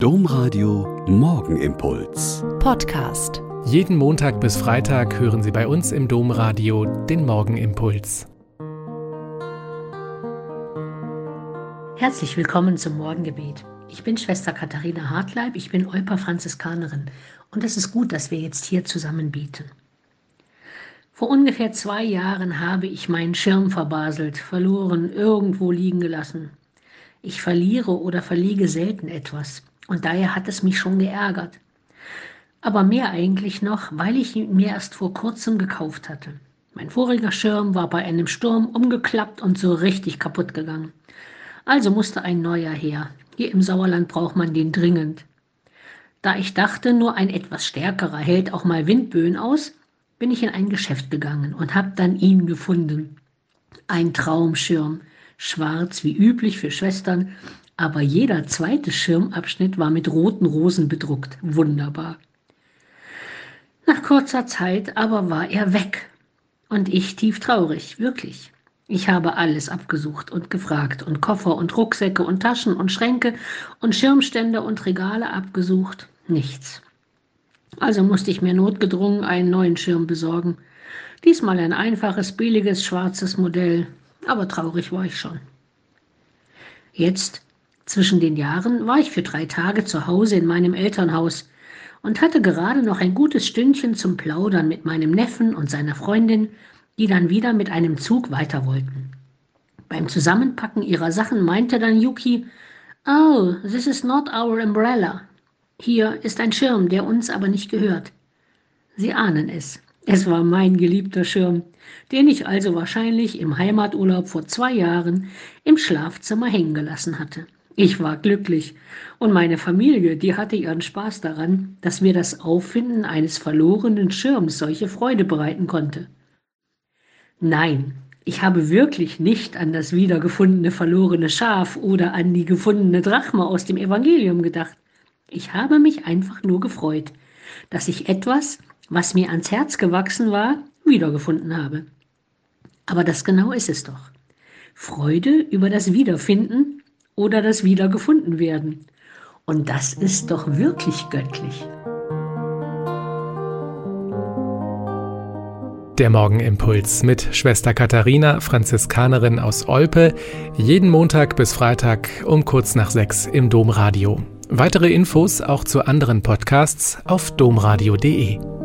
Domradio Morgenimpuls. Podcast. Jeden Montag bis Freitag hören Sie bei uns im Domradio den Morgenimpuls. Herzlich willkommen zum Morgengebet. Ich bin Schwester Katharina Hartleib, ich bin Olper Franziskanerin und es ist gut, dass wir jetzt hier zusammen beten. Vor ungefähr zwei Jahren habe ich meinen Schirm verbaselt, verloren, irgendwo liegen gelassen. Ich verliere oder verliege selten etwas und daher hat es mich schon geärgert. Aber mehr eigentlich noch, weil ich ihn mir erst vor kurzem gekauft hatte. Mein voriger Schirm war bei einem Sturm umgeklappt und so richtig kaputt gegangen. Also musste ein neuer her. Hier im Sauerland braucht man den dringend. Da ich dachte, nur ein etwas stärkerer hält auch mal Windböen aus, bin ich in ein Geschäft gegangen und habe dann ihn gefunden. Ein Traumschirm, schwarz wie üblich für Schwestern, aber jeder zweite Schirmabschnitt war mit roten Rosen bedruckt. Wunderbar. Nach kurzer Zeit aber war er weg. Und ich tief traurig, wirklich. Ich habe alles abgesucht und gefragt und Koffer und Rucksäcke und Taschen und Schränke und Schirmstände und Regale abgesucht. Nichts. Also musste ich mir notgedrungen einen neuen Schirm besorgen. Diesmal ein einfaches, billiges, schwarzes Modell. Aber traurig war ich schon. Jetzt zwischen den Jahren war ich für drei Tage zu Hause in meinem Elternhaus und hatte gerade noch ein gutes Stündchen zum Plaudern mit meinem Neffen und seiner Freundin, die dann wieder mit einem Zug weiter wollten. Beim Zusammenpacken ihrer Sachen meinte dann Yuki, Oh, this is not our umbrella. Hier ist ein Schirm, der uns aber nicht gehört. Sie ahnen es. Es war mein geliebter Schirm, den ich also wahrscheinlich im Heimaturlaub vor zwei Jahren im Schlafzimmer hängen gelassen hatte. Ich war glücklich und meine Familie, die hatte ihren Spaß daran, dass mir das Auffinden eines verlorenen Schirms solche Freude bereiten konnte. Nein, ich habe wirklich nicht an das wiedergefundene verlorene Schaf oder an die gefundene Drachme aus dem Evangelium gedacht. Ich habe mich einfach nur gefreut, dass ich etwas, was mir ans Herz gewachsen war, wiedergefunden habe. Aber das genau ist es doch. Freude über das Wiederfinden oder das Wiedergefundenwerden. Und das ist doch wirklich göttlich. Der Morgenimpuls mit Schwester Katharina, Franziskanerin aus Olpe, jeden Montag bis Freitag um kurz nach sechs im Domradio. Weitere Infos auch zu anderen Podcasts auf domradio.de.